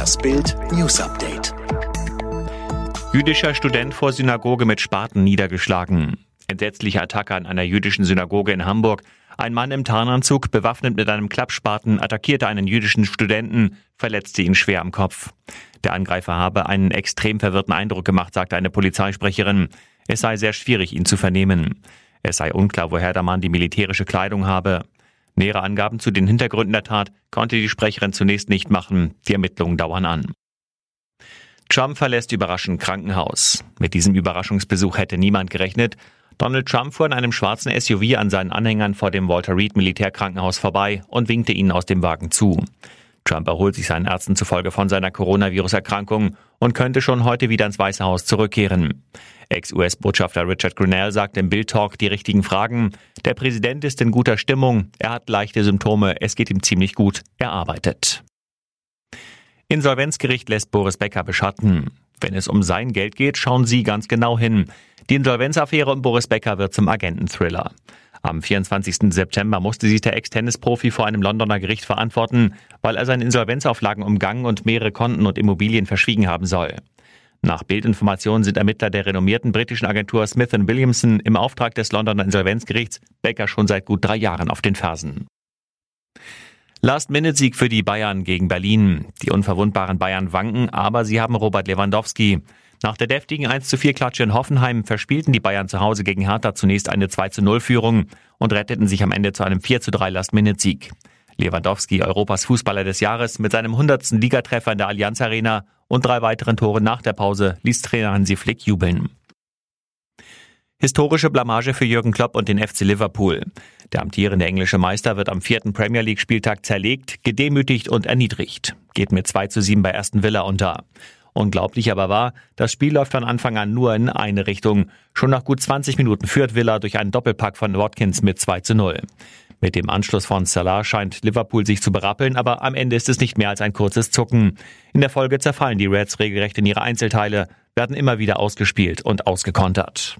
Das Bild News Update. Jüdischer Student vor Synagoge mit Spaten niedergeschlagen. Entsetzliche Attacke an einer jüdischen Synagoge in Hamburg. Ein Mann im Tarnanzug, bewaffnet mit einem Klappspaten, attackierte einen jüdischen Studenten, verletzte ihn schwer am Kopf. Der Angreifer habe einen extrem verwirrten Eindruck gemacht, sagte eine Polizeisprecherin. Es sei sehr schwierig, ihn zu vernehmen. Es sei unklar, woher der Mann die militärische Kleidung habe. Nähere Angaben zu den Hintergründen der Tat konnte die Sprecherin zunächst nicht machen. Die Ermittlungen dauern an. Trump verlässt überraschend Krankenhaus. Mit diesem Überraschungsbesuch hätte niemand gerechnet. Donald Trump fuhr in einem schwarzen SUV an seinen Anhängern vor dem Walter Reed Militärkrankenhaus vorbei und winkte ihnen aus dem Wagen zu. Trump erholt sich seinen Ärzten zufolge von seiner Coronavirus-Erkrankung und könnte schon heute wieder ins Weiße Haus zurückkehren. Ex-US-Botschafter Richard Grinnell sagt im Bild Talk die richtigen Fragen. Der Präsident ist in guter Stimmung, er hat leichte Symptome, es geht ihm ziemlich gut, er arbeitet. Insolvenzgericht lässt Boris Becker beschatten. Wenn es um sein Geld geht, schauen Sie ganz genau hin. Die Insolvenzaffäre um Boris Becker wird zum Agententhriller. Am 24. September musste sich der Ex-Tennisprofi vor einem Londoner Gericht verantworten, weil er seine Insolvenzauflagen umgangen und mehrere Konten und Immobilien verschwiegen haben soll. Nach Bildinformationen sind Ermittler der renommierten britischen Agentur Smith Williamson im Auftrag des Londoner Insolvenzgerichts Becker schon seit gut drei Jahren auf den Fersen. Last-Minute-Sieg für die Bayern gegen Berlin. Die unverwundbaren Bayern wanken, aber sie haben Robert Lewandowski. Nach der deftigen 1 zu 4 Klatsche in Hoffenheim verspielten die Bayern zu Hause gegen Hertha zunächst eine 2 zu 0 Führung und retteten sich am Ende zu einem 4 zu 3 Last-Minute-Sieg. Lewandowski, Europas Fußballer des Jahres, mit seinem 100. Ligatreffer in der Allianz Arena und drei weiteren Toren nach der Pause ließ Trainer Hansi Flick jubeln. Historische Blamage für Jürgen Klopp und den FC Liverpool. Der amtierende englische Meister wird am vierten Premier League Spieltag zerlegt, gedemütigt und erniedrigt. Geht mit 2 zu 7 bei Aston Villa unter. Unglaublich aber war, das Spiel läuft von Anfang an nur in eine Richtung. Schon nach gut 20 Minuten führt Villa durch einen Doppelpack von Watkins mit 2 zu 0. Mit dem Anschluss von Salah scheint Liverpool sich zu berappeln, aber am Ende ist es nicht mehr als ein kurzes Zucken. In der Folge zerfallen die Reds regelrecht in ihre Einzelteile, werden immer wieder ausgespielt und ausgekontert.